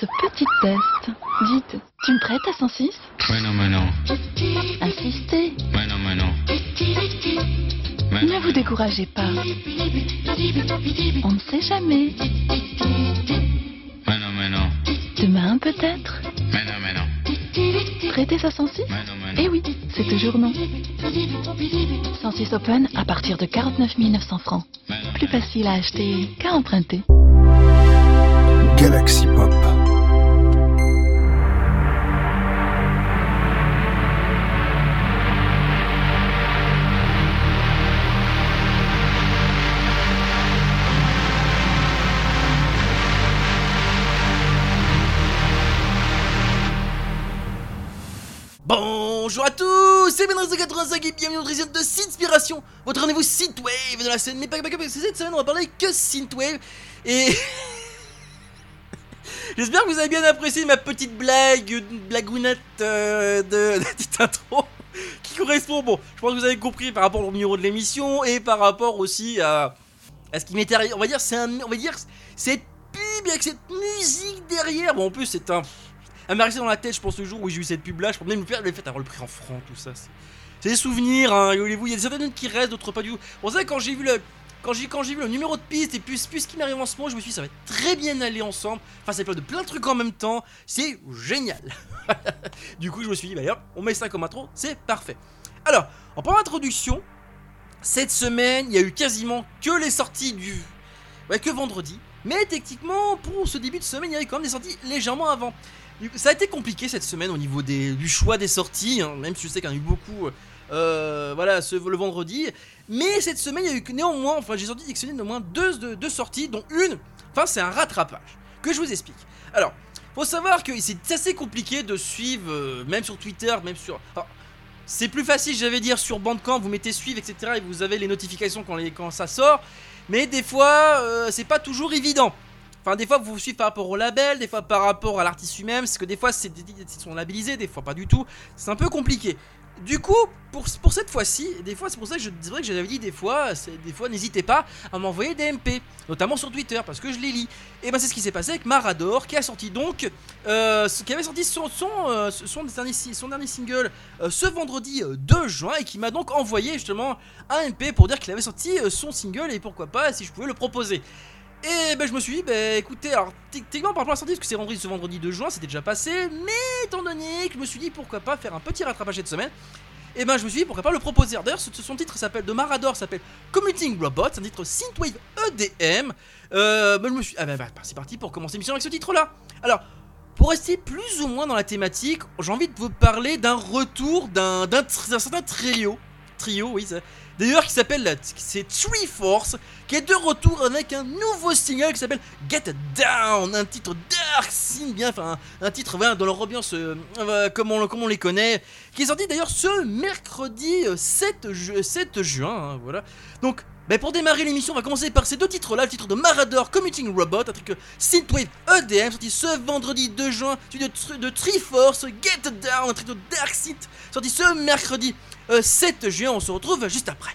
ce petit test. Dites, tu me prêtes à 106 Ouais, non, mais non. Insistez. Ouais, non, mais non. Ouais, Ne vous découragez pas. On ne sait jamais. Ouais, non, mais non. Demain peut-être. Ouais, non, mais non. Prêtez à 106 Ouais, non, mais non. Eh oui, c'est toujours non. 106 Open à partir de 49 900 francs. Ouais, non, Plus mais facile à acheter qu'à emprunter. Galaxy Pop. C'est Benrez de 85 et bienvenue dans notre émission de Synspiration, votre rendez-vous Synthwave de la scène, mais pas, que, cette semaine on va parler que Synthwave, et... J'espère que vous avez bien apprécié ma petite blague, une blagounette euh, de, de petite intro, qui correspond, bon, je pense que vous avez compris par rapport au numéro de l'émission, et par rapport aussi à, ce qui m'était arrivé, on va dire, c'est un, on va dire, cette pub avec cette musique derrière, bon en plus c'est un... Elle m'a resté dans la tête, je pense, le jour où j'ai eu cette pub là. Je pense même le fait d'avoir le prix en francs, tout ça. c'est- C'est des souvenirs, hein, voulez-vous. Il y a certaines notes qui restent, d'autres pas du tout. Pour ça, quand j'ai vu le. Quand j'ai, quand j'ai vu le numéro de piste et plus, ce qui m'arrive en ce moment, je me suis dit ça va très bien aller ensemble. Enfin, ça plein de plein de trucs en même temps. C'est génial. du coup, je me suis dit, bah, hop, on met ça comme intro, c'est parfait. Alors, en première introduction, cette semaine, il y a eu quasiment que les sorties du. Ouais, que vendredi. Mais techniquement, pour ce début de semaine, il y avait quand même des sorties légèrement avant. Ça a été compliqué cette semaine au niveau du choix des sorties, hein, même si je sais qu'il y en a eu beaucoup euh, le vendredi. Mais cette semaine, il y a eu néanmoins, enfin j'ai sorti sélectionné au moins deux, sorties, dont une, enfin c'est un rattrapage, que je vous explique. Alors, faut savoir que c'est assez compliqué de suivre, euh, même sur Twitter, même sur... c'est plus facile, j'allais dire, sur Bandcamp, vous mettez suivre, etc. Et vous avez les notifications quand ça sort. Mais des fois, euh, c'est pas toujours évident. Enfin, des fois, vous suivez par rapport au label, des fois par rapport à l'artiste lui-même, parce que des fois, c'est sont labellisés, des fois pas du tout. C'est un peu compliqué. Du coup, pour, pour cette fois-ci, des fois, c'est pour ça que je vrai que j'avais dit des fois, des fois, n'hésitez pas à m'envoyer des MP, notamment sur Twitter, parce que je les lis. Et ben, c'est ce qui s'est passé avec Marador, qui a sorti donc, euh, qui avait sorti son, son, euh, son, dernier, son dernier single euh, ce vendredi euh, 2 juin, et qui m'a donc envoyé justement un MP pour dire qu'il avait sorti son single, et pourquoi pas, si je pouvais le proposer. Et ben je me suis dit, bah écoutez, alors techniquement par rapport à la sortie, parce que c'est vendredi ce vendredi 2 juin, c'était déjà passé, mais étant donné que je me suis dit pourquoi pas faire un petit rattrapage cette semaine, et ben je me suis dit pourquoi pas le proposer. D'ailleurs, son titre s'appelle de Marador, s'appelle Commuting Robot, c'est un titre Synthwave EDM. Euh, ben, je me suis, ah ben bah, c'est parti pour commencer l'émission avec ce titre-là. Alors. Pour rester plus ou moins dans la thématique, j'ai envie de vous parler d'un retour d'un certain trio. Trio, oui, d'ailleurs qui s'appelle c'est Tree Force, qui est de retour avec un nouveau single qui s'appelle Get Down, un titre dark, signe bien, enfin un, titre dans leur ambiance euh, euh, comme, on, les connaît, qui est sorti d'ailleurs ce mercredi euh, 7, ju- 7 juin, hein, voilà. Donc, ben, pour démarrer l'émission, on va commencer par ces deux titres-là, le titre de Marauder Commuting Robot, un truc euh, Synthwave EDM, sorti ce vendredi 2 juin, suivi de, de Triforce, Get Down, un truc de Dark Synth, sorti ce mercredi euh, 7 juin, on se retrouve juste après.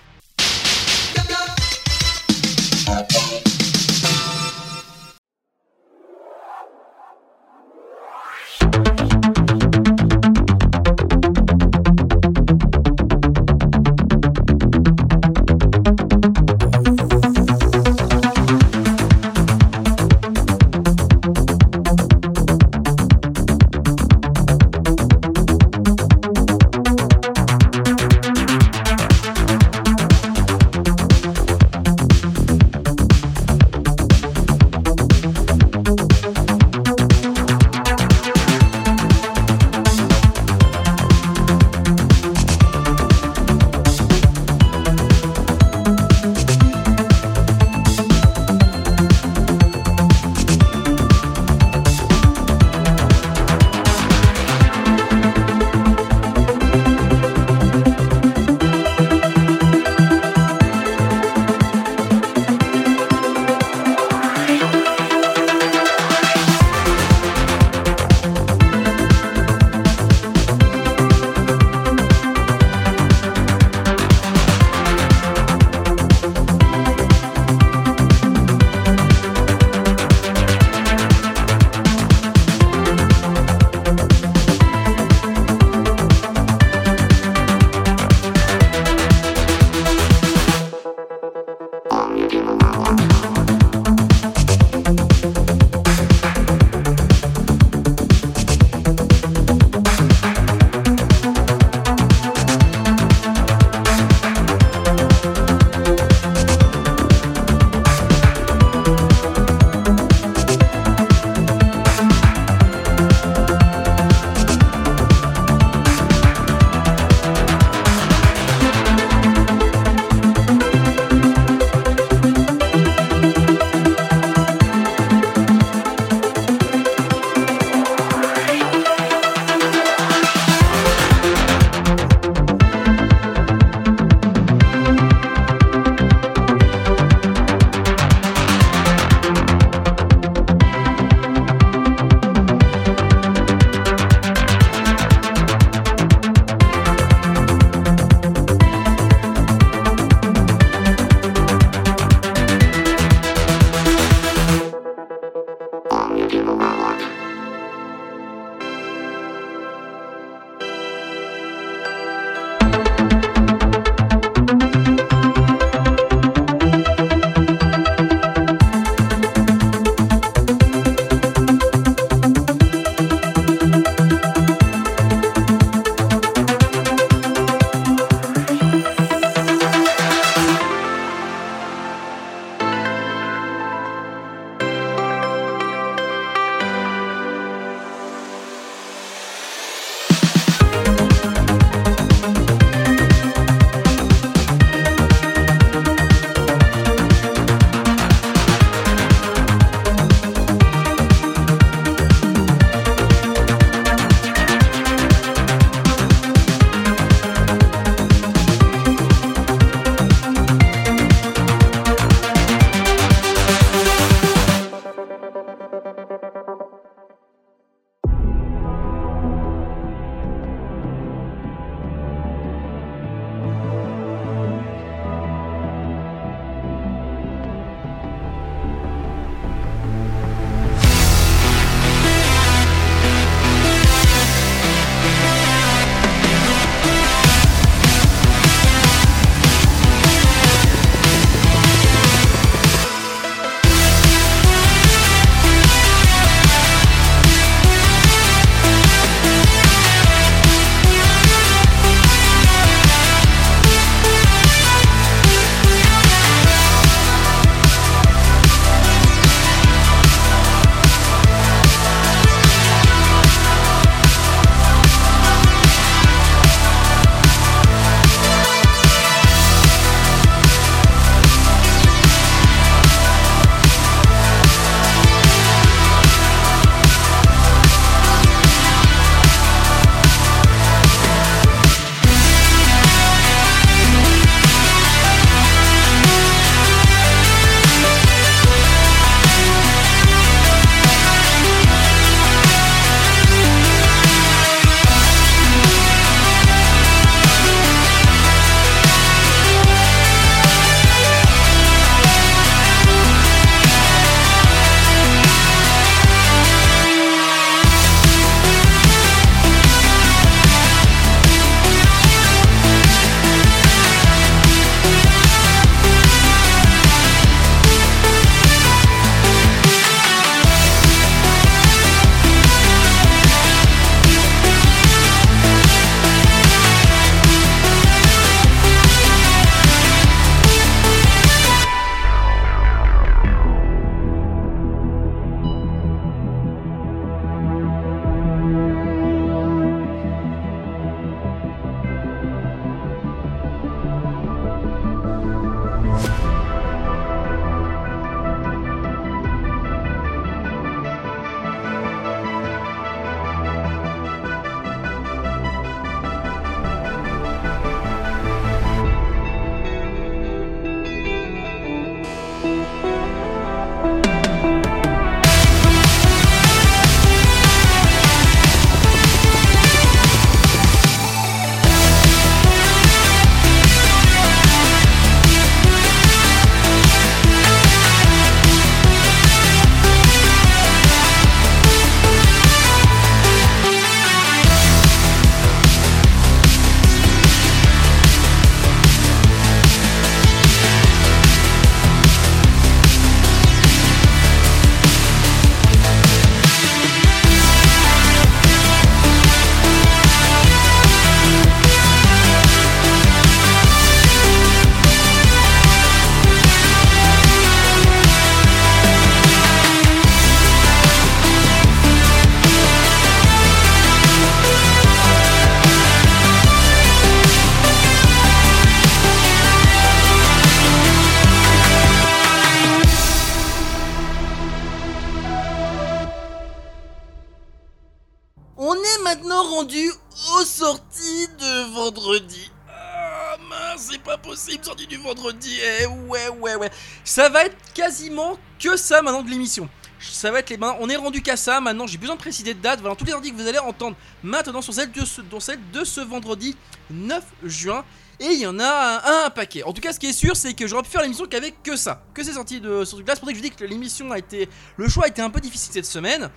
Quasiment que ça maintenant de l'émission. Ça va être les mains. On est rendu qu'à ça. Maintenant, j'ai besoin de préciser de date. Voilà, tous les ordi que vous allez entendre maintenant sont celles de ce, dont celle de ce vendredi 9 juin. Et il y en a un, paquet. En tout cas, ce qui est sûr, c'est que j'aurais pu faire l'émission qu'avec que ça, que c'est sorti de ce truc-là. C'est pour ça que je dis que l'émission a été, le choix a été un peu difficile cette semaine.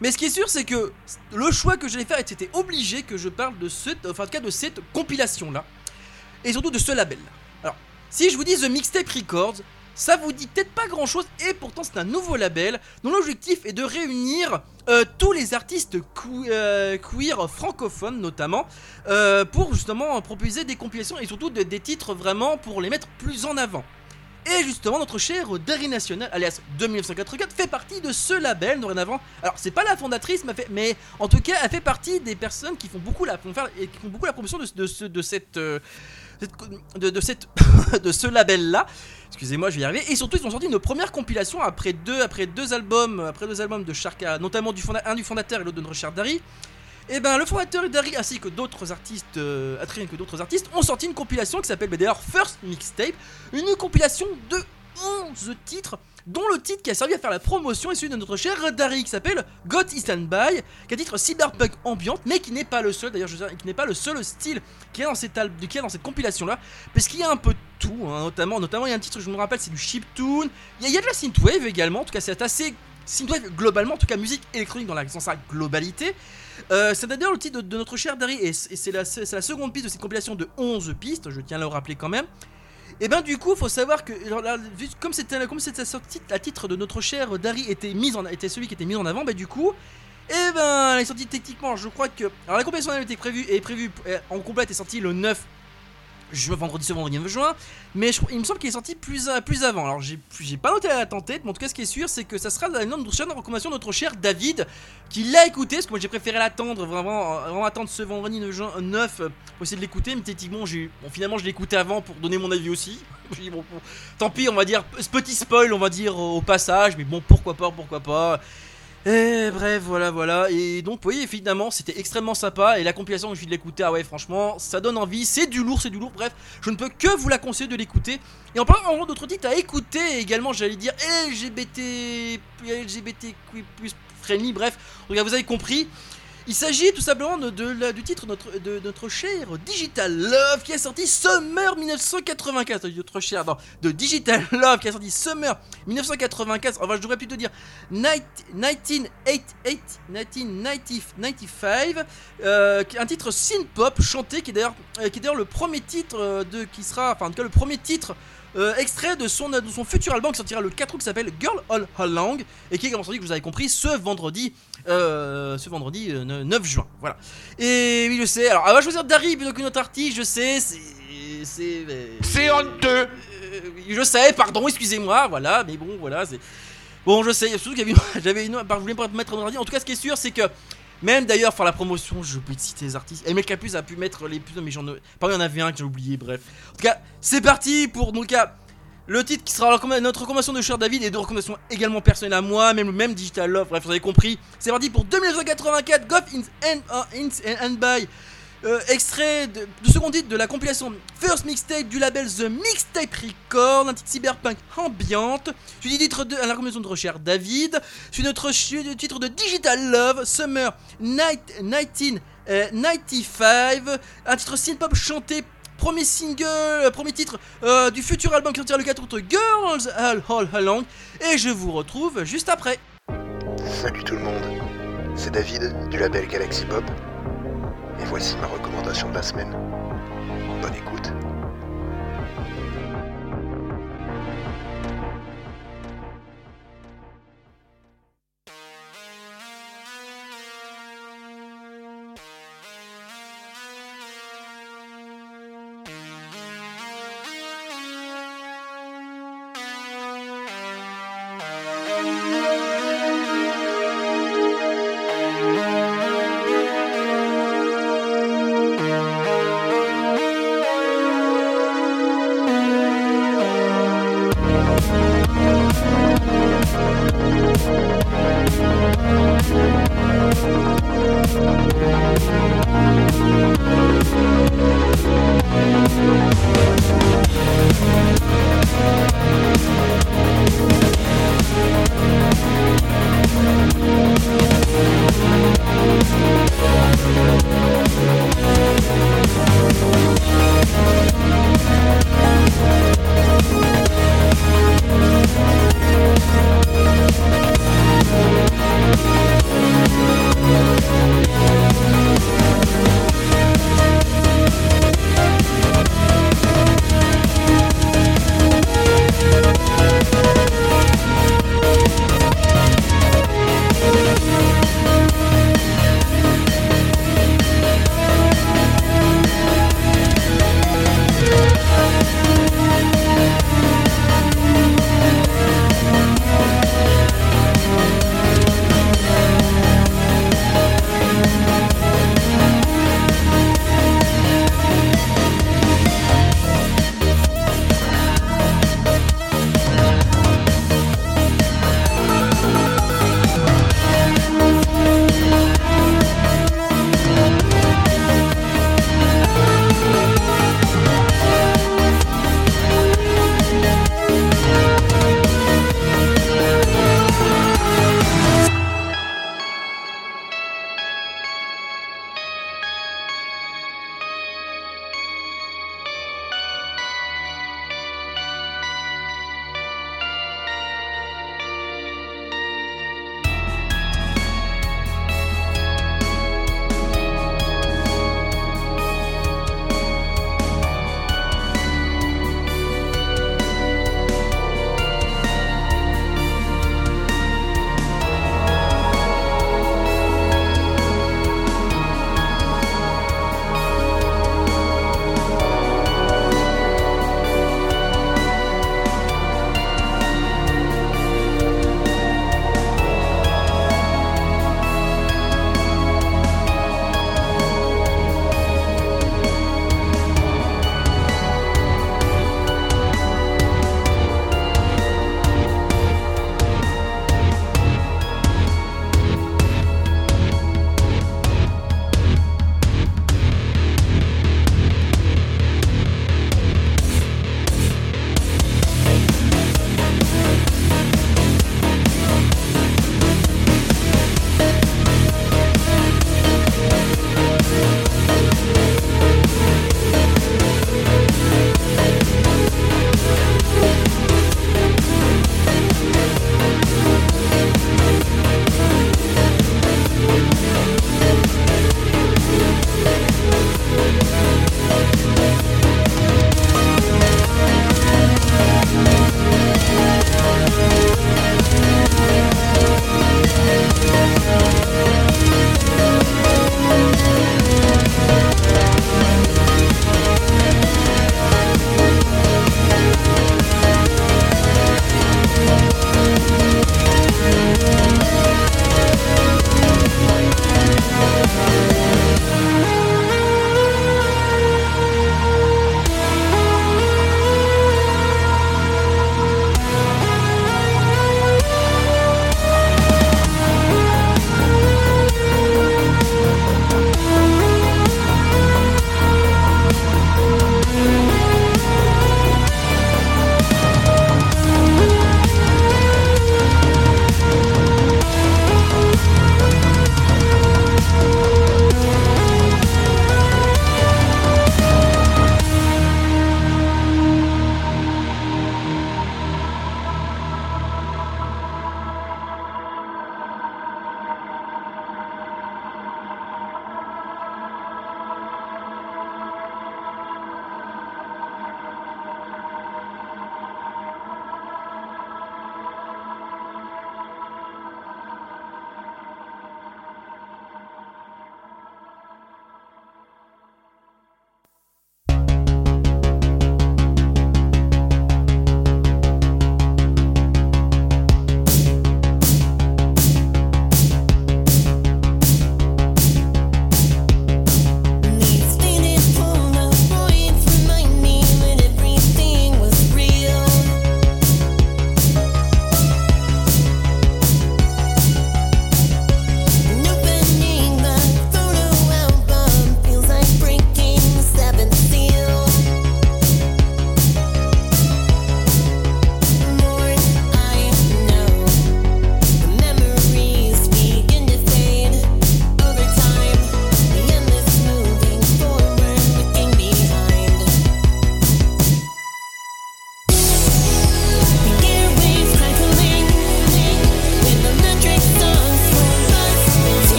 Mais ce qui est sûr, c'est que le choix que j'allais faire était obligé que je parle de cette, enfin en cas de cette compilation-là, et surtout de ce label-là. Alors, si je vous dis The Mixtape Records, ça vous dit peut-être pas grand chose et pourtant c'est un nouveau label dont l'objectif est de réunir euh, tous les artistes que- euh, queer francophones notamment euh, pour justement proposer des compilations et surtout de- des titres vraiment pour les mettre plus en avant. Et justement, notre cher Dari National, alias 2984, fait partie de ce label dorénavant. Alors, c'est pas la fondatrice, mais, en tout cas, elle fait partie des personnes qui font beaucoup la, promotion de, de, ce- de cette, cette- de, de cette, de ce label-là. Excusez-moi, je vais y arriver. Et surtout, ils ont sorti une première compilation après deux, après deux albums, après deux albums de Sharka, notamment du un du fondateur et l'autre de cher Dari. Et ben, le fondateur Dari ainsi que d'autres artistes, euh, que d'autres artistes, ont sorti une compilation qui s'appelle bah, d'ailleurs First Mixtape, une compilation de 11 titres, dont le titre qui a servi à faire la promotion est celui de notre cher Dari qui s'appelle Got Is Standby, qui est un titre cyberpunk ambiante, mais qui n'est pas le seul, d'ailleurs, je veux dire, qui n'est pas le seul style qu'il y a dans cette, dans cette compilation là, parce qu'il y a un peu de tout, hein, notamment, notamment il y a un titre, je me rappelle, c'est du chiptune, il y, a- de la synthwave également, en tout cas c'est assez synthwave globalement, en tout cas musique électronique dans, la, dans sa globalité. Euh, c'est d'ailleurs le titre de, notre cher Dari, et c'est la, la seconde piste de cette compilation de 11 pistes, je tiens à le rappeler quand même. Et ben du coup, faut savoir que comme c'était comme c'était titre de notre cher Dari était était celui qui était mis en avant, bah du coup, et ben elle est sortie techniquement, je crois que alors la compilation avait été prévue est prévue euh, en complète est sortie le 9 juin, vendredi ce vendredi 9 juin, mais je, il me semble qu'il est sorti plus, euh, plus avant. Alors j'ai pas noté la tête, mais en tout cas ce qui est sûr, c'est que ça sera de chaîne de recommandation de notre cher David, qui l'a écouté, parce que moi j'ai préféré l'attendre, vraiment, euh, attendre ce vendredi 9 juin, euh, 9 euh, pour essayer de l'écouter, mais techniquement j'ai finalement je l'ai écouté avant pour donner mon avis aussi. Bon, bon, tant pis, on va dire, ce petit spoil, on va dire au passage, mais bon, pourquoi pas, pourquoi pas. Et bref, voilà, voilà. Et donc, vous voyez, évidemment, c'était extrêmement sympa. Et la compilation, je suis de l'écouter. Ah ouais, franchement, ça donne envie. C'est du lourd, c'est du lourd. Bref, je ne peux que vous la conseiller de l'écouter. Et en parlant d'autres titres à écouter, également, j'allais dire LGBT, LGBT plus friendly. Bref, regarde, vous avez compris. Il s'agit tout simplement de, du titre de notre, cher Digital Love qui a sorti Summer 1984. Notre cher, non, de Digital Love qui a sorti Summer 1984. Enfin, je devrais plutôt dire 1995, euh, est un titre synth-pop chanté qui est d'ailleurs euh, est le premier titre euh, de qui sera enfin en tout cas le premier titre euh, extrait de son, de son futur album qui sortira le 4 août qui s'appelle Girl All Along et qui est comme sorti que vous avez compris ce vendredi euh, ce vendredi euh, 9 juin voilà et oui je sais alors on va choisir Dari plutôt qu'une autre artiste je sais c'est c'est euh, C'est honteux euh, je sais, pardon, excusez-moi, voilà, mais bon, voilà, c'est. Bon, je sais, surtout qu'il y avait une- j'avais une. je voulais pas mettre un ordi. En tout cas, ce qui est sûr, c'est que. Même d'ailleurs, faire la promotion, j'ai oublié de citer les artistes. Mel Capus a pu mettre les plus. Mais j'en ai. Pas, il y en avait un que j'ai oublié, bref. En tout cas, c'est parti pour. Donc, cas, le titre qui sera notre recommandation de cher David et deux recommandations également personnelles à moi, même, même Digital Love, bref, vous avez compris. C'est parti pour 2984 Goff in, and, uh, in, and by. Euh, extrait de, second titre de la compilation First Mixtape du label The Mixtape Record, un titre cyberpunk ambiante. Dis titre de à la de recherche David. Je suis notre le titre de Digital Love Summer Night, 1995, un titre synth-pop chanté. Premier single, euh, premier titre euh, du futur album qui sortira le 4 août, Girls All, All Along. Et je vous retrouve juste après. Salut tout le monde, c'est David du label Galaxy Pop. Et voici ma recommandation de la semaine. Bonne écoute.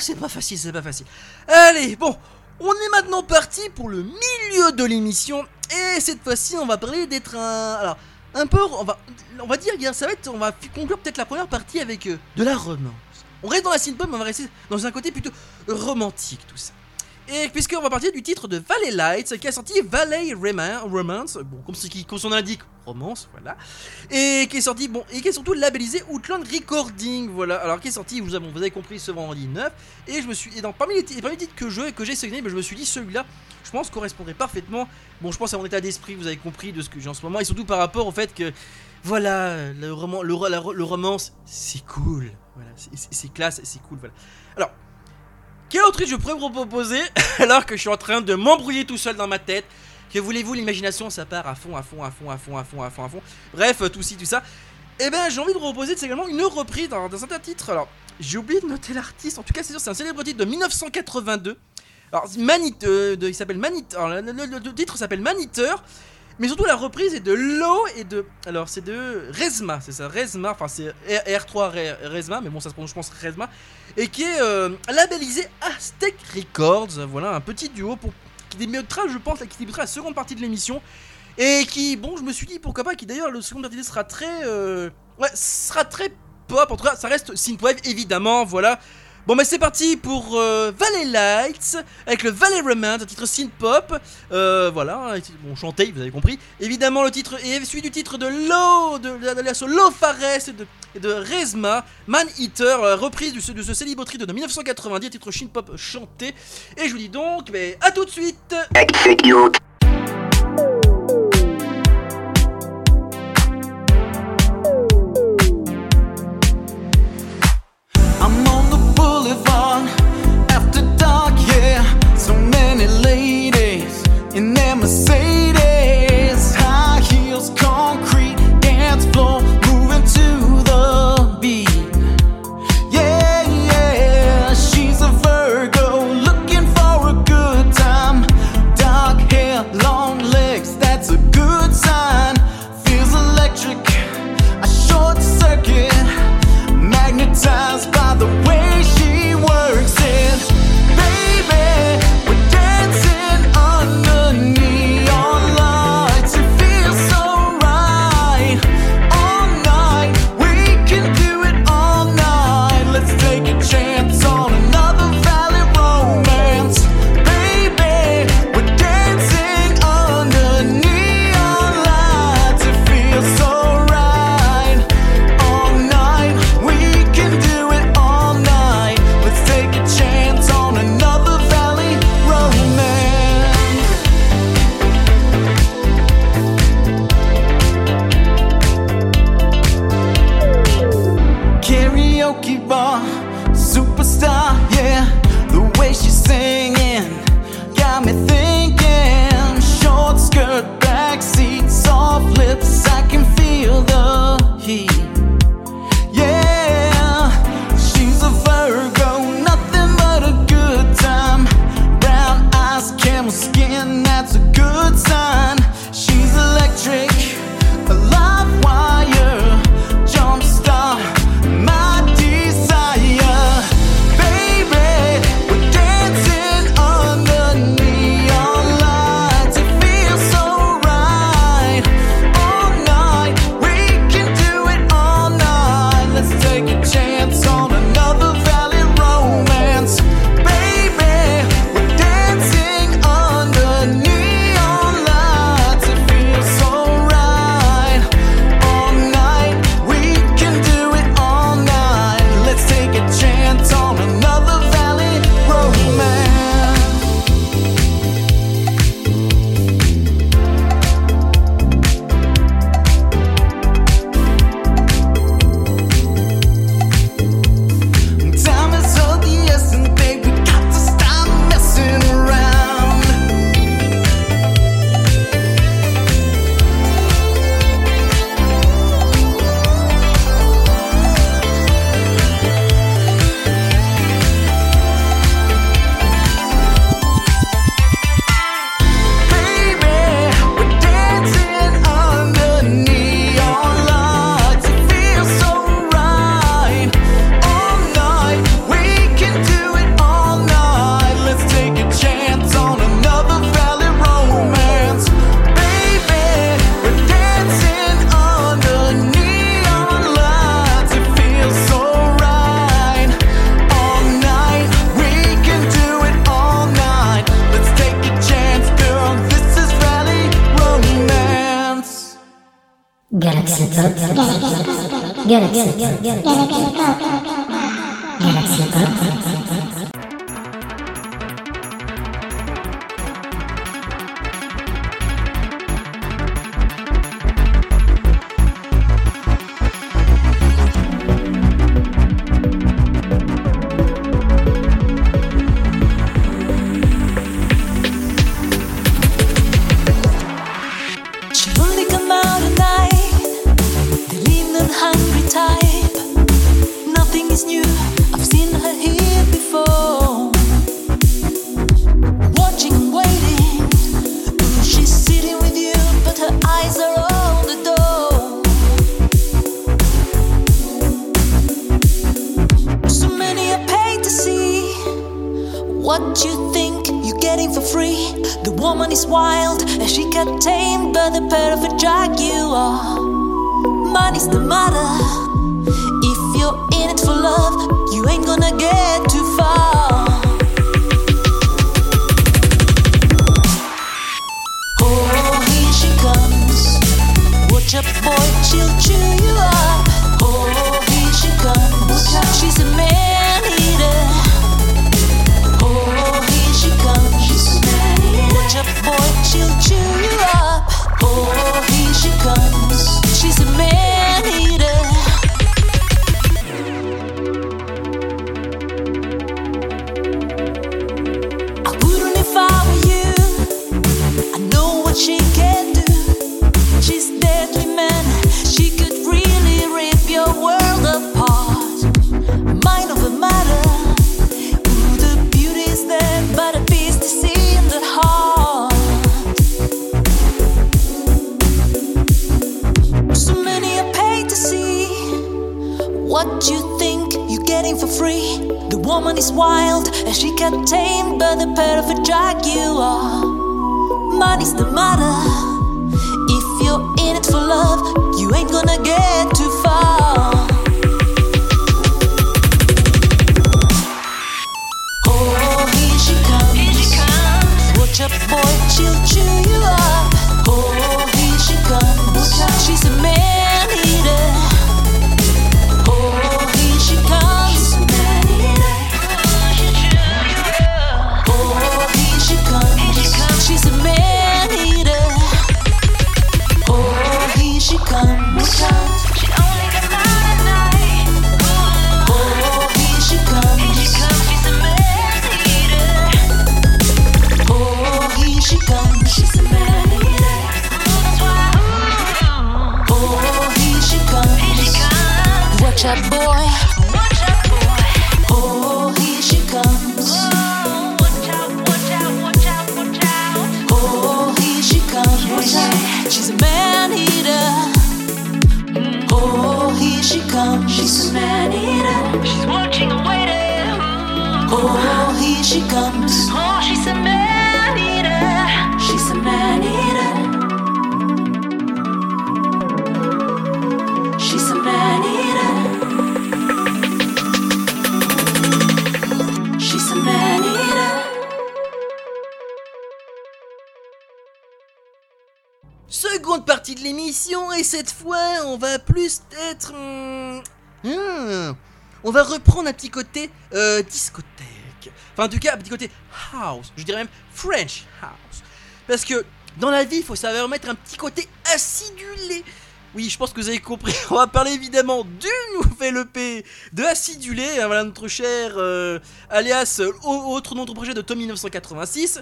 C'est pas facile, c'est pas facile. Allez, bon, on est maintenant parti pour le milieu de l'émission. Et cette fois-ci, on va parler d'être un. Alors, un peu. On va, on va dire, ça va être. On va conclure peut-être la première partie avec euh, de la romance. On reste dans la synthpop, mais on va rester dans un côté plutôt romantique, tout ça. Et puisqu'on va partir du titre de Valley Lights qui a sorti Valley Romance, bon comme, ce qui, comme son indique, voilà, et qui est sorti, bon, et qui est surtout labellisé Outland Recording, voilà, alors qui est sorti, vous avez, vous compris, ce vendredi 9, et je me suis, et dans, parmi, les, les titres que je, que j'ai sélectionnés, ben, je me suis dit celui-là, je pense correspondrait parfaitement, bon je pense à mon état d'esprit, vous avez compris de ce que j'ai en ce moment, et surtout par rapport au fait que, voilà, le, roman, le, la le romance, c'est cool, voilà, c'est- classe, c'est cool, voilà. Alors, quel autre je pourrais vous proposer alors que je suis en train de m'embrouiller tout seul dans ma tête? Que voulez-vous, l'imagination ça part à fond, à fond, à fond, à fond, à fond, à fond, à fond. Bref, euh, tout ci, tout ça. Et ben j'ai envie de vous proposer c'est également une reprise dans, un de titres. Alors, j'ai oublié de noter l'artiste, en tout cas c'est sûr, c'est un célèbre titre de 1982. Alors, Manit, euh, il s'appelle Manit. Alors, le, titre s'appelle Maniteur. Mais surtout la reprise est de Lo et de. Alors c'est de Resma, c'est ça, Resma, enfin c'est R- R3 Re- Resma, mais bon ça se prononce je pense et qui est euh, labellisé Aztec Records, voilà un petit duo pour qui débutera je pense, qui débutera la seconde partie de l'émission, et qui, bon je me suis dit pourquoi pas, qui d'ailleurs le second partie sera très. euh, ouais, sera très pop, en tout cas ça reste synthwave évidemment, voilà. Bon bah c'est parti pour euh, Valley Lights avec le Valley Romance, un titre synth pop. Euh, voilà, et- bon chanté, vous avez compris. Évidemment le titre est celui du titre de Lo, de, de, de, de Lo Fares et de, Resma, Man Eater, euh, reprise de ce, titre de 1990, titre synth pop chanté. Et je vous dis donc, mais à tout de suite. やャラクシー。ギャ。Got tamed by the perfect drag you are. Money's the matter. If you're in it for love, you ain't gonna get Seconde partie de l'émission et cette fois on va plus être... hum, hum, on va reprendre un petit côté euh, discothèque. Enfin en tout cas un petit côté house. Je dirais même French house. Parce que dans la vie il faut savoir mettre un petit côté acidulé. Oui, je pense que vous avez compris. On va parler évidemment du nouvel EP de Acidulé. hein, Voilà notre cher euh, alias euh, au- autre nom de projet de Tommy 1986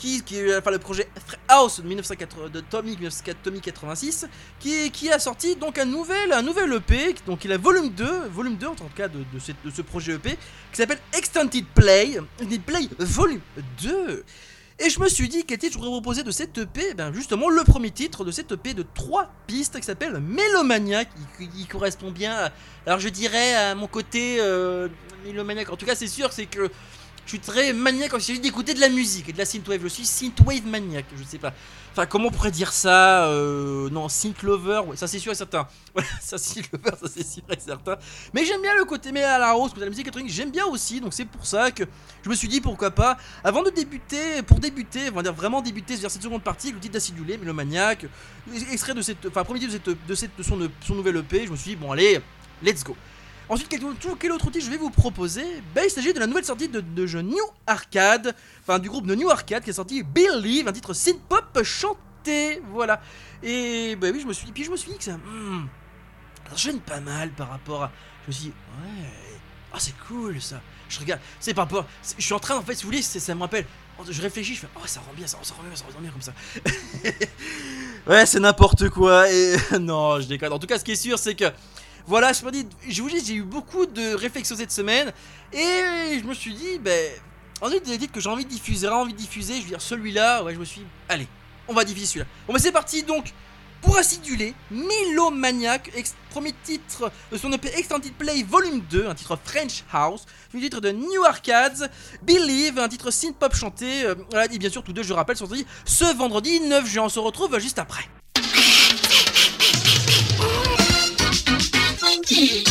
qui, qui est le projet House de, 1980 de Tommy, 1904 Tommy 86 qui, qui a sorti donc un nouvel, un nouvel EP donc il a volume 2 volume 2 en tout cas de, de, cette- ce projet EP qui s'appelle Extended Play Extended Play volume 2 et je me suis dit quel titre je voudrais proposer de cet EP ben justement le premier titre de cet EP de 3 pistes qui s'appelle Mélomania qui, qui- correspond bien à- alors je dirais à mon côté euh, mélomaniaque en tout cas c'est sûr c'est que Je suis très maniaque quand il s'agit d'écouter de la musique et de la synthwave. Je suis synthwave maniaque, je sais pas. Enfin, comment on pourrait dire ça euh, Non, synth lover, ça c'est sûr et certain. Ça synth ça c'est sûr et certain. Mais j'aime bien le côté mais à la rose, de la musique électronique, j'aime bien aussi. Donc c'est pour ça que je me suis dit pourquoi pas, avant de débuter, pour débuter, on va dire vraiment débuter vers cette seconde partie, le titre d'acidulé, Mélomaniac, extrait de cette, enfin premier titre de son, de son nouvel EP, je me suis dit bon allez, let's go. Ensuite, quel, autre titre je vais vous proposer? Ben, Il s'agit de la nouvelle sortie de, jeu New Arcade, enfin du groupe de New Arcade qui est sorti Believe, un titre synth-pop chanté, voilà. Et ben oui, je me suis puis je me suis dit que ça, hmm, ça gêne pas mal par rapport à. Je me suis dit, ouais, ah c'est cool ça. Je regarde, c'est par rapport, je suis en train en fait, si vous voulez, ça me rappelle. Je réfléchis, je fais, oh ça rend bien, ça, ça rend bien, ça rend bien comme ça. ouais, c'est n'importe quoi. Et non, je déconne. En tout cas, ce qui est sûr, c'est que voilà, je dis, je vous dis, j'ai eu beaucoup de réflexions cette semaine et je me suis dit, ben, ensuite des titres que j'ai envie de diffuser, envie de diffuser, je veux dire celui-là, ouais, je me suis, dit, allez, on va diffuser celui-là. Bon, ben c'est parti donc. Pour aciduler, Mélomaniac, premier titre de son EP Extended Play Volume 2, un titre French House, un titre de New Arcades, Believe, un titre synth-pop chanté, euh, et bien sûr tous deux, je rappelle, sont sortis ce vendredi 9 juin, on se retrouve juste après. Yeah.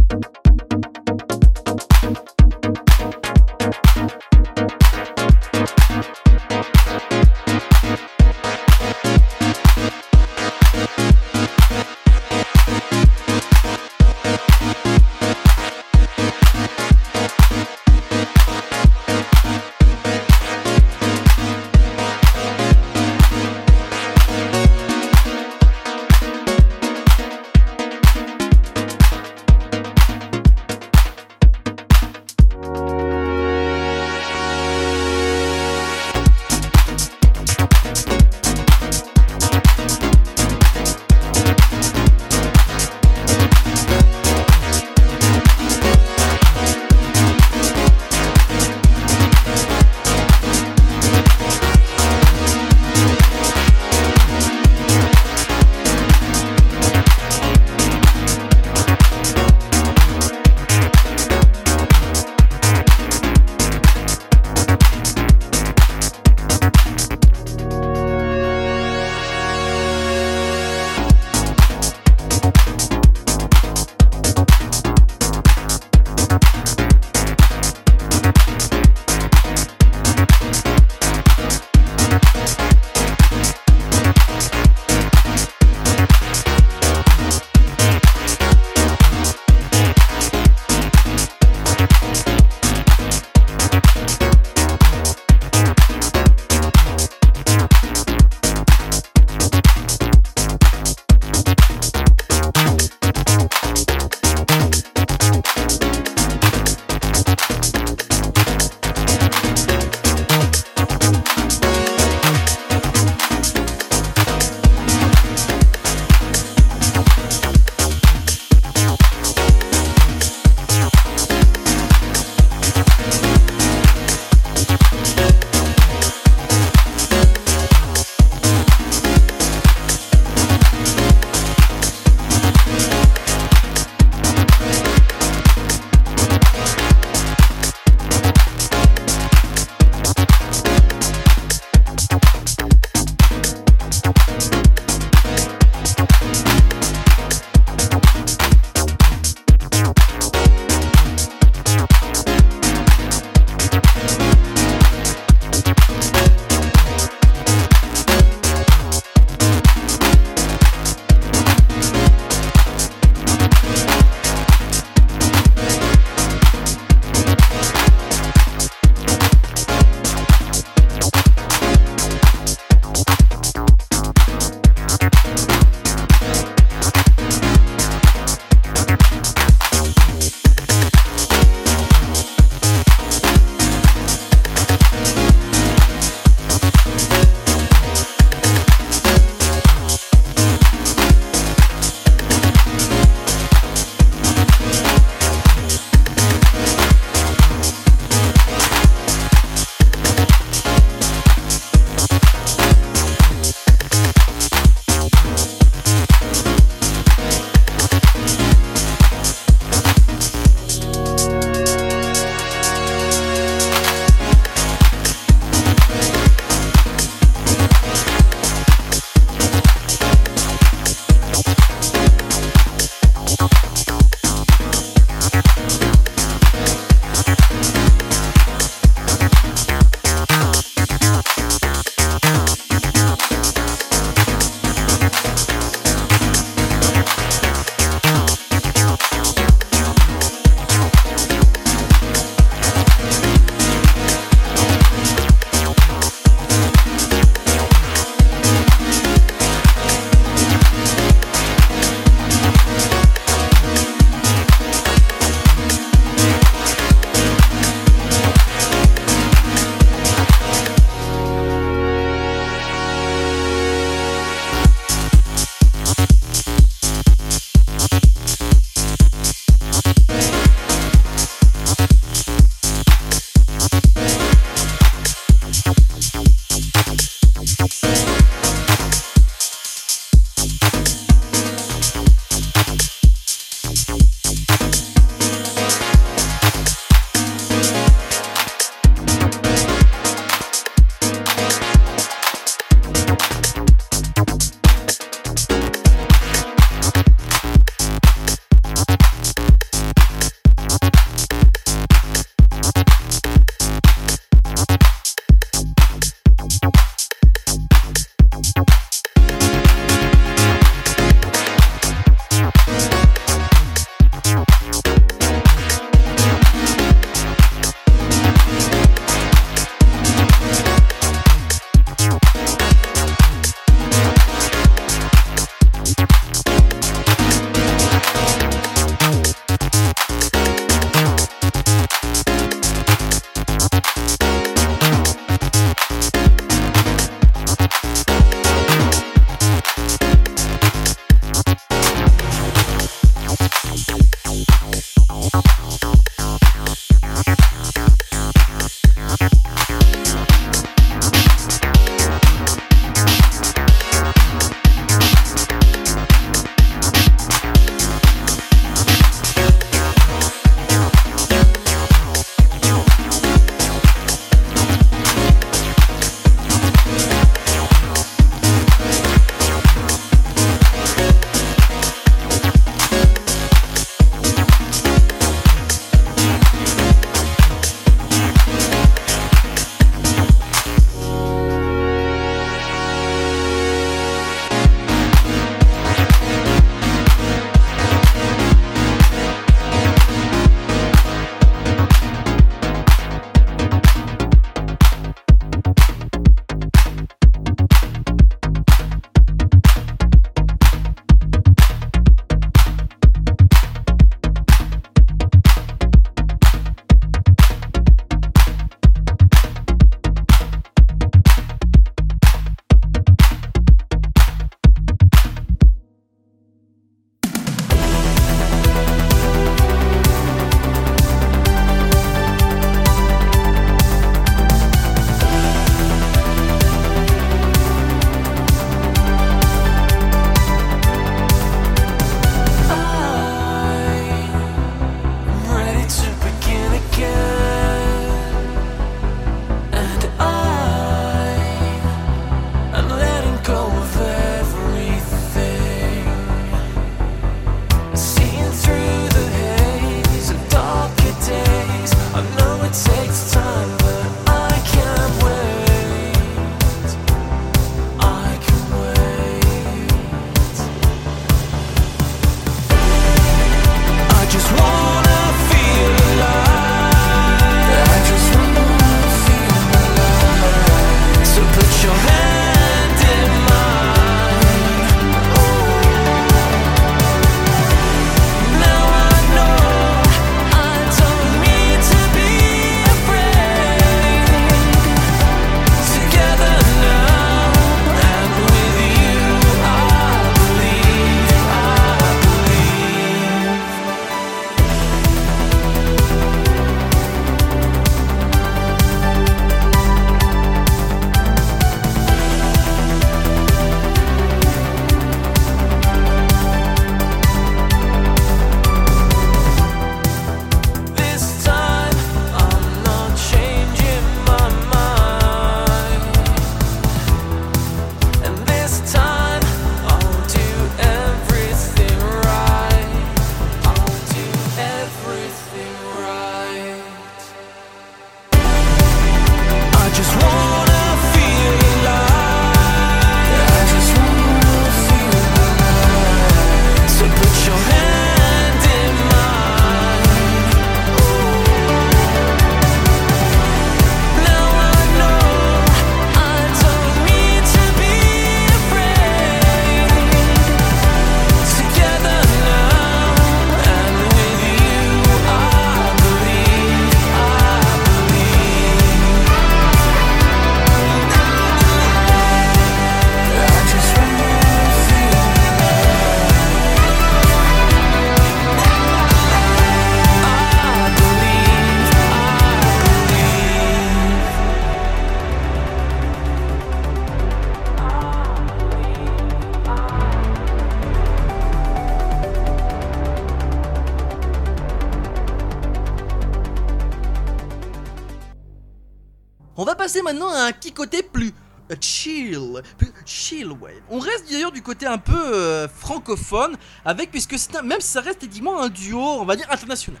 Avec puisque même si ça reste évidemment un duo, on va dire international.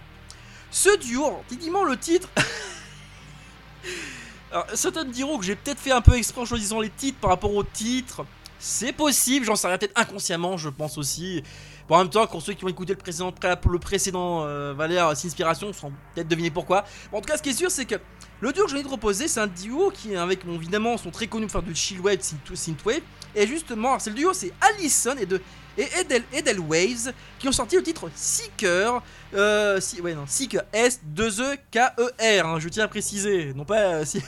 Ce duo, techniquement le titre. alors, certains diront que j'ai peut-être fait un peu exprès en choisissant les titres par rapport aux titres. C'est possible, j'en sais rien, peut-être inconsciemment, je pense aussi. Bon, en même temps, pour ceux qui ont écouté le précédent, le précédent euh, Valère Inspiration, sans peut-être deviner pourquoi. En tout cas, ce qui est sûr, c'est que le duo que je viens de proposer, c'est un duo qui, avec bon, évidemment, sont très connus pour faire du chillwave, synth- synthwave. Et justement, c'est le duo, c'est Allison et, de, et Edel, Edelwaves qui ont sorti le titre Seeker. Euh, non, Seeker, S-2-E-K-E-R, hein, je tiens à préciser. Non pas. euh, si...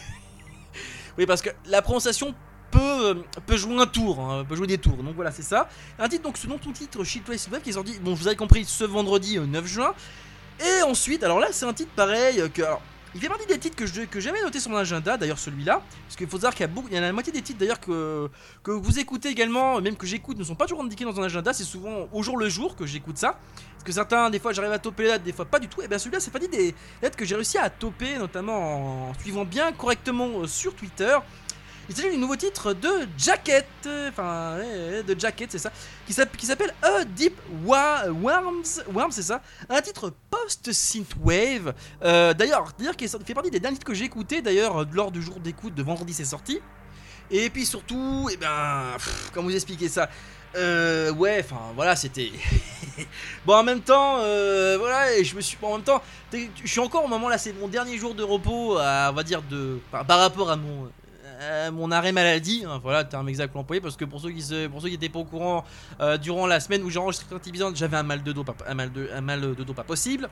oui, parce que la prononciation peut, euh, jouer un tour, hein, peut jouer des tours. Donc voilà, c'est ça. Un titre, donc, ce nom tout titre, Shitwave Synthwave, qui est sorti, bon, vous avez compris, ce vendredi euh, 9 juin. Et ensuite, alors là, c'est un titre pareil que. Il fait partie des titres que je- que j'avais noté sur mon agenda, d'ailleurs celui-là, parce qu'il faut savoir qu'il y a a la moitié des titres d'ailleurs que, vous écoutez également, même que j'écoute, ne sont pas toujours indiqués dans un agenda, c'est souvent au jour le jour que j'écoute ça. Parce que certains, des fois j'arrive à toper les dates, des fois pas du tout, et bien celui-là c'est pas dit des dates que j'ai réussi à toper, notamment en suivant bien correctement euh, sur Twitter. Il s'agit du nouveau titre de Jacket, enfin de Jacket c'est ça, qui s'app- qui s'appelle A Deep Worms, Worms c'est ça, un titre post-synthwave, euh, d'ailleurs, d'ailleurs qui fait partie des derniers titres que j'ai écouté d'ailleurs lors du jour d'écoute de vendredi c'est sorti. Et puis surtout, et ben, pff, comment vous expliquer ça? Euh, ouais, enfin voilà, c'était. bon, en même temps, euh, voilà, et je me suis. bon, en même temps, je suis encore au moment là, c'est mon dernier jour de repos, on va dire, de, par, par rapport à mon. À mon arrêt maladie, hein, voilà, terme exact employé, parce que pour ceux qui se, pour ceux qui étaient pas au courant, euh, durant la semaine où j'ai enregistré j'avais un mal de dos, pas, un mal de, dos pas possible.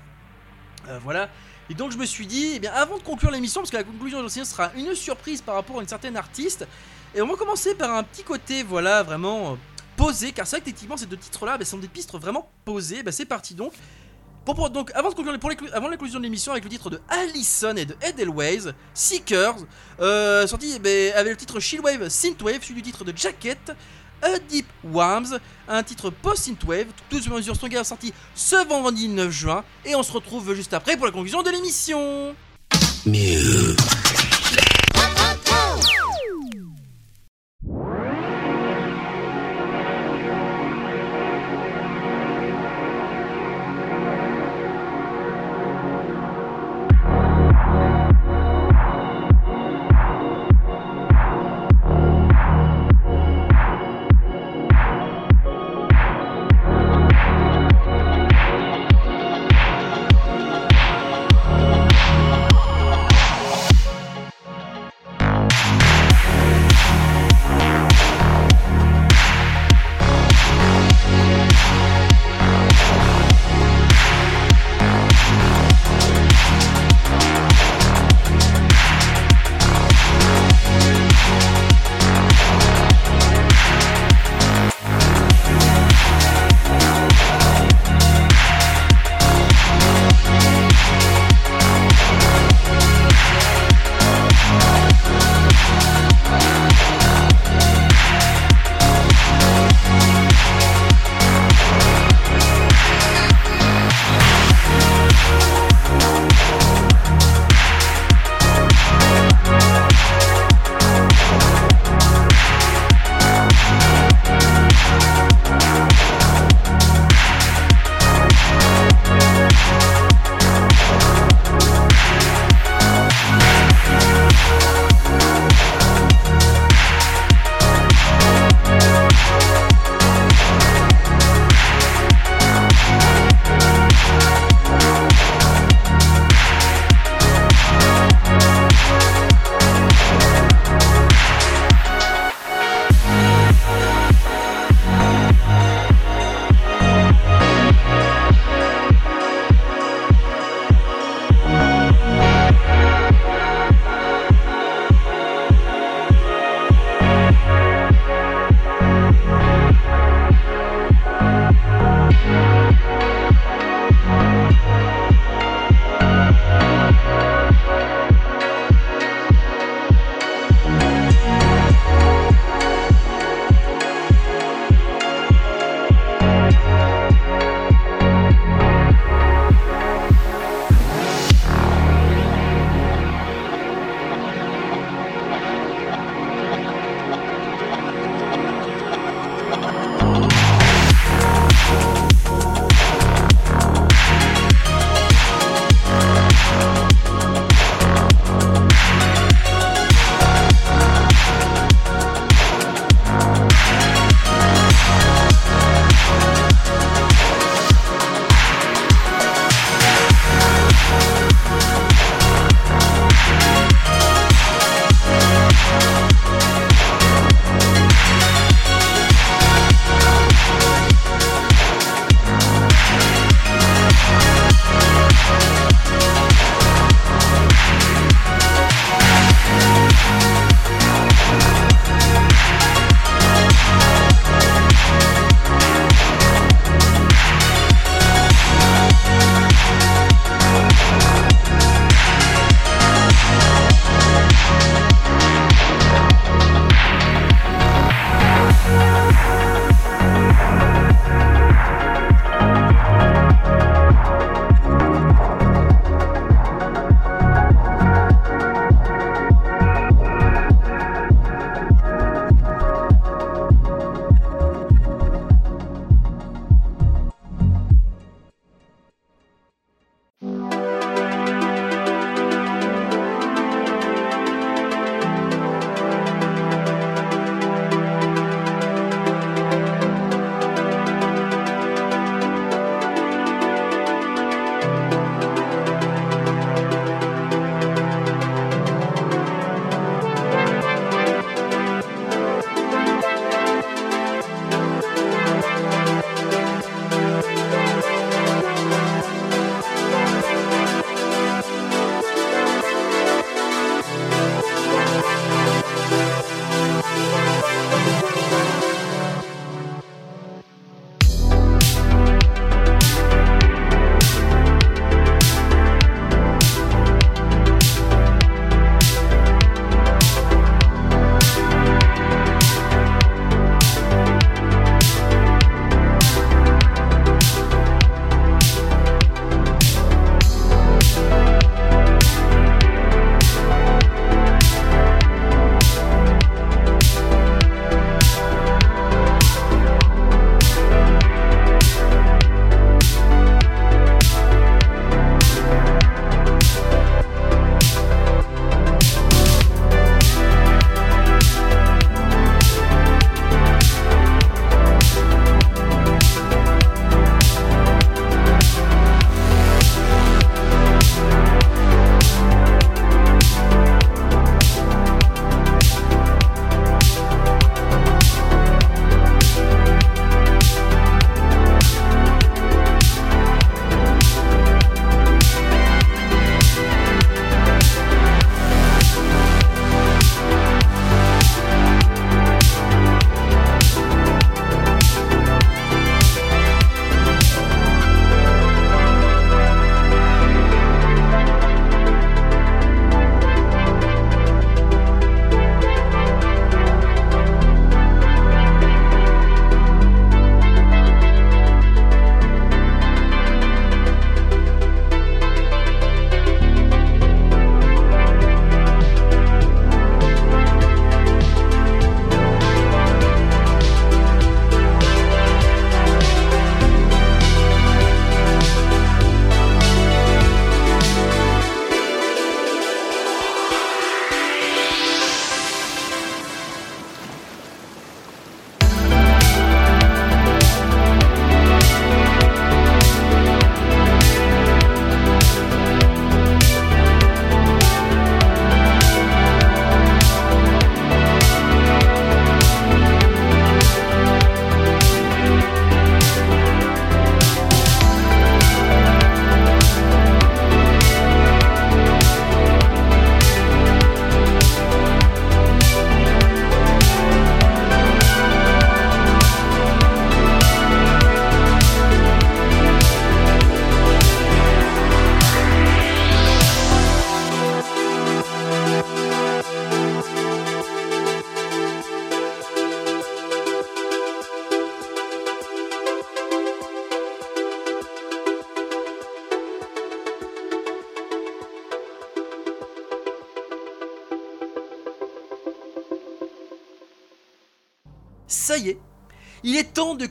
Euh, voilà. Et donc je me suis dit, eh bien, avant de conclure l'émission, parce que la conclusion de sera une surprise par rapport à une certaine artiste, et on va commencer par un petit côté, voilà, vraiment euh, posé, car c'est vrai que ces deux titres-là, bah, sont des pistes vraiment posées. Bah, c'est parti donc. Donc, avant la conclusion de l'émission avec le titre de Allison et de Edelweiss, Seekers, euh, sorti avec le titre Shieldwave Synthwave, suivi du titre de Jacket, A Deep Worms, un titre post-synthwave, toutes ces mesures sont sorties ce vendredi 9 juin, et on se retrouve juste après pour la conclusion de l'émission.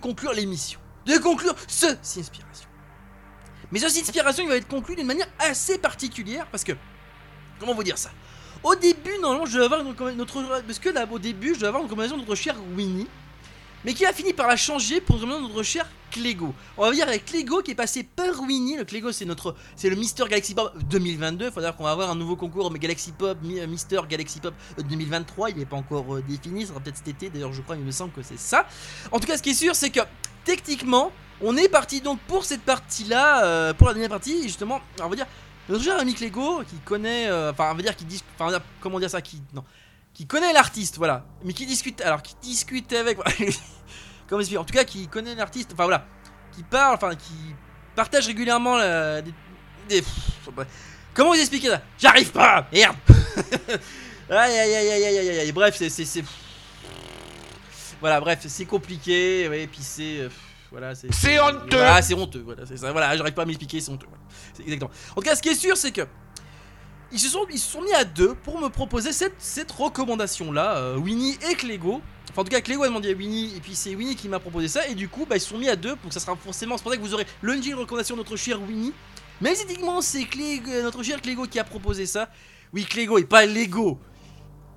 Conclure l'émission. De conclure ce Inspiration. Mais ce Inspiration, il va être conclu d'une manière assez particulière parce que, comment vous dire ça? Au début, normalement, je vais avoir notre, parce que là, au début, je vais avoir une de notre cher Winnie, mais qui a fini par la changer pour une recommandation de notre cher Clégo. On va dire avec Clégo qui est passé par Winnie. Le Clégo, c'est notre, c'est le Mister Galaxy Pop 2022. Il qu'on va avoir un nouveau concours mais Galaxy Pop, euh, Mister Galaxy Pop 2023. Il n'est pas encore euh, défini, ça sera peut-être cet été. D'ailleurs, je crois, il me semble que c'est ça. En tout cas, ce qui est sûr, c'est que techniquement, on est parti donc pour cette partie-là, euh, pour la dernière partie, justement, on va dire, notre cher ami Clégo, qui connaît, enfin, on va dire, qui dis, enfin, comment dire ça, qui, non, qui connaît l'artiste, voilà, mais qui discute, alors, qui discute avec, comment expliquer, en tout cas, qui connaît l'artiste, enfin, voilà, qui parle, enfin, qui partage régulièrement la- des, des- pff, comment vous expliquer ça? J'arrive pas, merde. aïe, aïe, aïe, aïe, aïe, aïe, aïe, bref, c'est, c'est, voilà, bref, c'est compliqué, et puis c'est, euh, voilà, c'est. C'est honteux. Voilà, c'est honteux, voilà, c'est ça, voilà, j'arrive pas à m'expliquer, c'est honteux, voilà. Exactement. En tout cas, ce qui est sûr, c'est que. Ils se, sont, ils se sont mis à deux pour me proposer cette, cette recommandation-là, euh, Winnie et Clégo. Enfin, en tout cas, Clégo a demandé à Winnie, et puis c'est Winnie qui m'a proposé ça, et du coup, bah, ils se sont mis à deux, donc ça sera forcément, c'est pour ça que vous aurez le une recommandation de notre cher Winnie. Mais effectivement, c'est Clé- euh, notre cher Clégo qui a proposé ça. Oui, Clégo et pas Lego.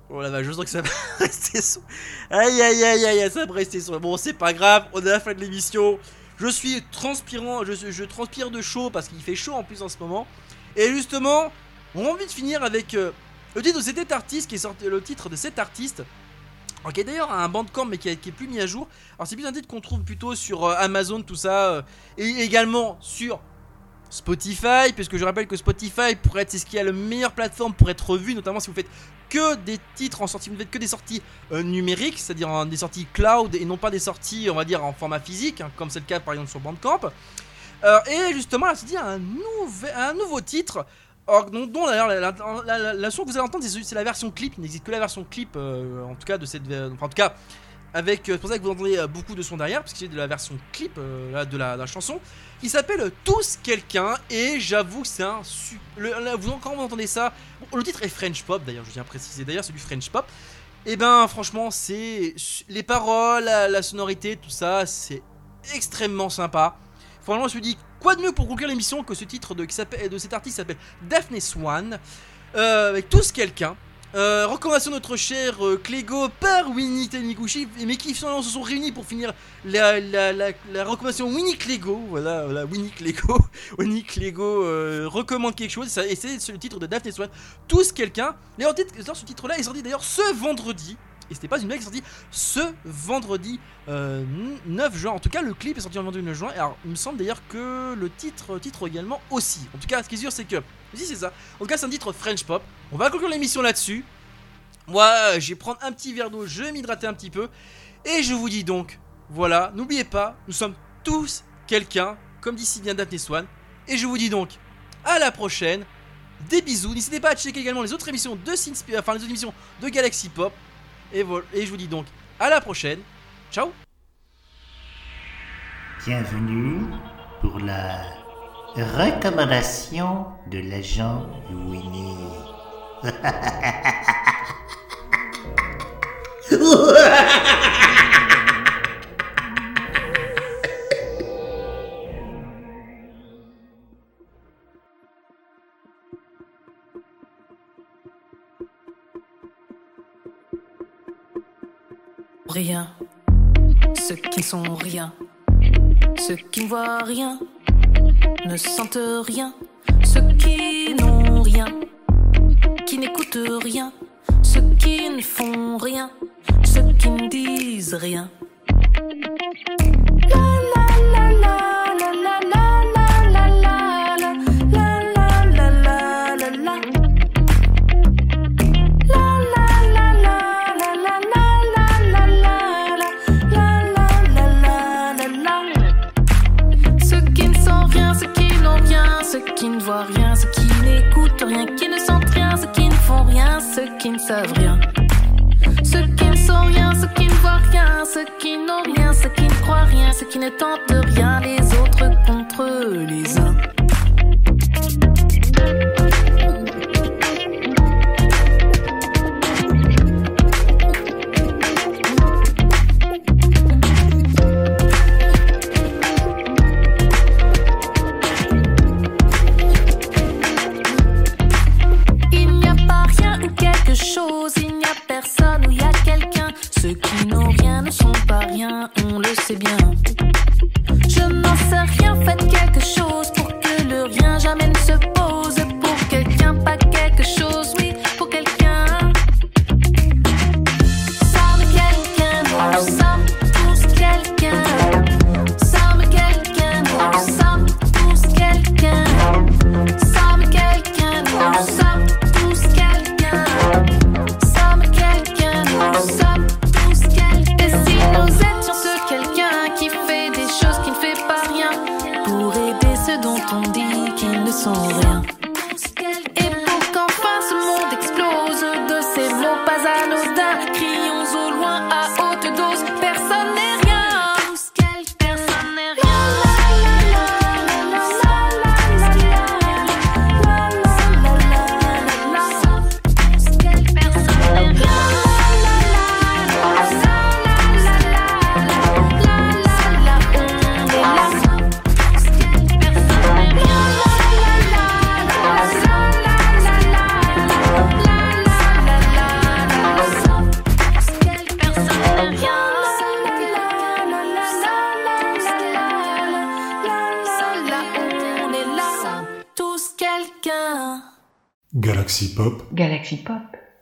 Oh la vache, je sens que ça va rester son. Aïe aïe aïe aïe, ça va rester son. Bon, c'est pas grave, on est à la fin de l'émission. Je suis transpirant, je, je transpire de chaud parce qu'il fait chaud en plus en ce moment. Et justement, on a envie de finir avec euh, le titre de cet artiste qui est le titre de cet artiste. d'ailleurs un bandcamp mais qui, qui est plus mis à jour. Alors c'est plus un titre qu'on trouve plutôt sur euh, Amazon, tout ça, euh, et également sur Spotify, puisque je rappelle que Spotify pourrait être c'est ce qui a la meilleure plateforme pour être vu, notamment si vous faites que des titres en sortie, vous ne faites que des sorties numériques, c'est-à-dire des sorties cloud et non pas des sorties, on va dire, en format physique, hein, comme c'est le cas par exemple sur Bandcamp. Et justement, là, c'est dit un nouveau titre. Or, dont, d'ailleurs la, la, la- la- la son que vous allez entendre, c'est la version clip. Il n'existe que la version clip, euh, en tout cas de cette, enfin, en tout cas avec. euh, C'est pour ça que vous entendez euh, beaucoup de son derrière, parce que c'est de la version clip euh, de, la, chanson. Il s'appelle Tous quelqu'un et j'avoue que c'est un le, vous quand vous entendez ça, le titre est French pop d'ailleurs, je tiens à préciser. D'ailleurs, c'est du French pop. Et ben franchement, c'est les paroles, la sonorité, tout ça, c'est extrêmement sympa. Franchement, je me dis quoi de mieux pour conclure l'émission que ce titre de, cet artiste s'appelle Daphne Swan euh, avec tous quelqu'un. Euh, recommandation de notre cher euh, Clégo par Winnie Taniguchi, mais qui finalement se sont réunis pour finir la, la, la, recommandation Winnie Clégo. Voilà, voilà Winnie Clégo. Winnie Clégo euh, recommande quelque chose, et et c'est le titre de Daphne Swan. Tous quelqu'un. D'ailleurs, titre- d'ailleurs, ce titre-là est sorti d'ailleurs ce vendredi. Et c'était pas une blague, c'est sorti ce vendredi euh, 9 juin. En tout cas, le clip est sorti le vendredi 9 juin. Et alors, il me semble d'ailleurs que le titre, titre également aussi. En tout cas, ce qui est sûr, c'est que. Si, c'est ça. En tout cas, c'est un titre French Pop. On va conclure l'émission là-dessus. Moi, euh, je vais prendre un petit verre d'eau, je vais m'hydrater un petit peu. Et je vous dis donc, voilà, n'oubliez pas, nous sommes tous quelqu'un, comme dit si bien Daphne Swan. Et je vous dis donc, à la prochaine. Des bisous. N'hésitez pas à checker également les autres émissions de Sinspi- enfin les autres émissions de Galaxy Pop. Et, je vous dis donc à la prochaine. Ciao Bienvenue pour la recommandation de l'agent Winnie. Rien, ceux qui ne sont rien, ceux qui ne voient rien, ne sentent rien, ceux qui n'ont rien, qui n'écoutent rien, ceux qui ne font rien, ceux qui ne disent rien. Ceux qui ne tentent rien, les autres contre les uns.